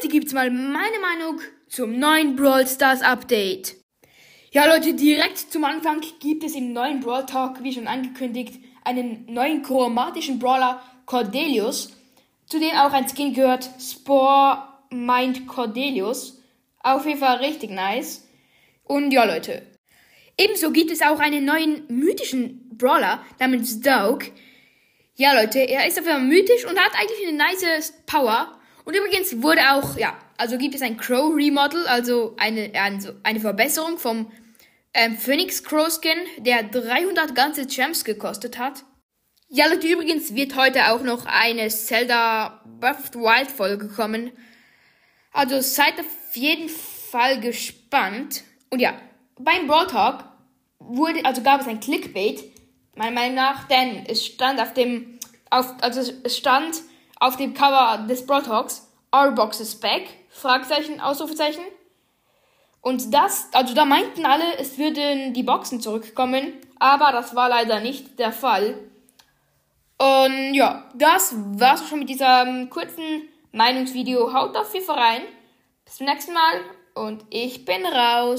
heute gibt's mal meine Meinung zum neuen Brawl Stars Update. Ja, Leute, direkt zum Anfang gibt es im neuen Brawl Talk, wie schon angekündigt, einen neuen chromatischen Brawler Cordelius, zu dem auch ein Skin gehört, Spore Mind Cordelius. Auf jeden Fall richtig nice. Und ja, Leute. Ebenso gibt es auch einen neuen mythischen Brawler namens Dog. Ja, Leute, er ist auf jeden Fall mythisch und hat eigentlich eine nice Power. Und übrigens wurde auch, ja, also gibt es ein Crow Remodel, also eine, also eine Verbesserung vom ähm, Phoenix Crow Skin, der 300 ganze Gems gekostet hat. Ja, Leute, übrigens wird heute auch noch eine Zelda the Wild Folge kommen. Also seid auf jeden Fall gespannt. Und ja, beim Brawl Talk wurde, also gab es ein Clickbait, meiner Meinung nach, denn es stand auf dem, auf, also es stand auf dem Cover des Brawl Talks, Our Box is back, Fragezeichen, Ausrufezeichen. Und das, also da meinten alle, es würden die Boxen zurückkommen, aber das war leider nicht der Fall. Und ja, das war's schon mit diesem kurzen Meinungsvideo. Haut auf Fall rein. Bis zum nächsten Mal und ich bin raus.